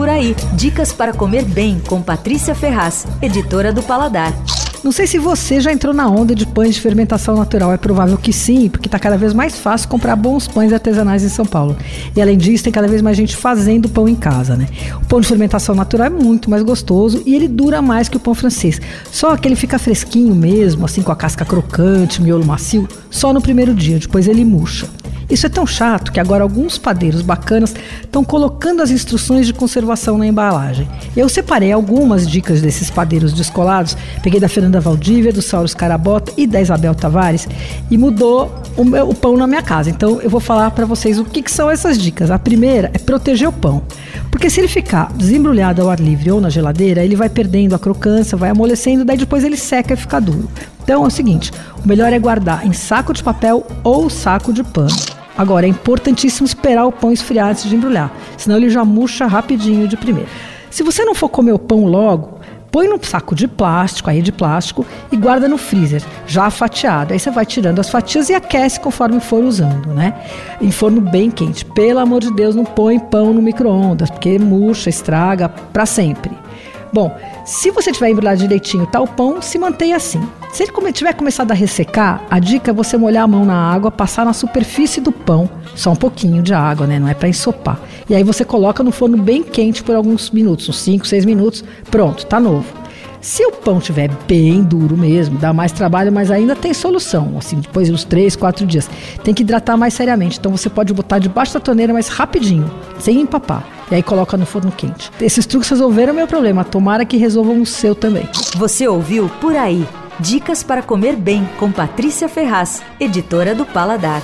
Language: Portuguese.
Por Aí. Dicas para comer bem com Patrícia Ferraz, editora do Paladar. Não sei se você já entrou na onda de pães de fermentação natural. É provável que sim, porque está cada vez mais fácil comprar bons pães artesanais em São Paulo. E além disso, tem cada vez mais gente fazendo pão em casa, né? O pão de fermentação natural é muito mais gostoso e ele dura mais que o pão francês. Só que ele fica fresquinho mesmo, assim com a casca crocante, miolo macio, só no primeiro dia, depois ele murcha. Isso é tão chato que agora alguns padeiros bacanas estão colocando as instruções de conservação na embalagem. Eu separei algumas dicas desses padeiros descolados, peguei da Fernanda Valdívia, do Sauros Carabota e da Isabel Tavares e mudou o, meu, o pão na minha casa. Então eu vou falar para vocês o que, que são essas dicas. A primeira é proteger o pão. Porque se ele ficar desembrulhado ao ar livre ou na geladeira, ele vai perdendo a crocância, vai amolecendo, daí depois ele seca e fica duro. Então é o seguinte: o melhor é guardar em saco de papel ou saco de pano. Agora, é importantíssimo esperar o pão esfriar antes de embrulhar, senão ele já murcha rapidinho de primeira. Se você não for comer o pão logo, põe num saco de plástico, aí de plástico, e guarda no freezer, já fatiado. Aí você vai tirando as fatias e aquece conforme for usando, né? Em forno bem quente. Pelo amor de Deus, não põe pão no micro-ondas, porque murcha, estraga para sempre. Bom, se você tiver embrulhado direitinho tá o pão, se mantenha assim. Se ele tiver começado a ressecar, a dica é você molhar a mão na água, passar na superfície do pão, só um pouquinho de água, né? Não é para ensopar. E aí você coloca no forno bem quente por alguns minutos, uns 5, 6 minutos, pronto, tá novo. Se o pão estiver bem duro mesmo, dá mais trabalho, mas ainda tem solução. Assim, depois de uns 3, 4 dias. Tem que hidratar mais seriamente. Então você pode botar debaixo da torneira, mas rapidinho, sem empapar. E aí coloca no forno quente. Esses truques resolveram o meu problema. Tomara que resolvam o seu também. Você ouviu Por Aí. Dicas para comer bem com Patrícia Ferraz, editora do Paladar.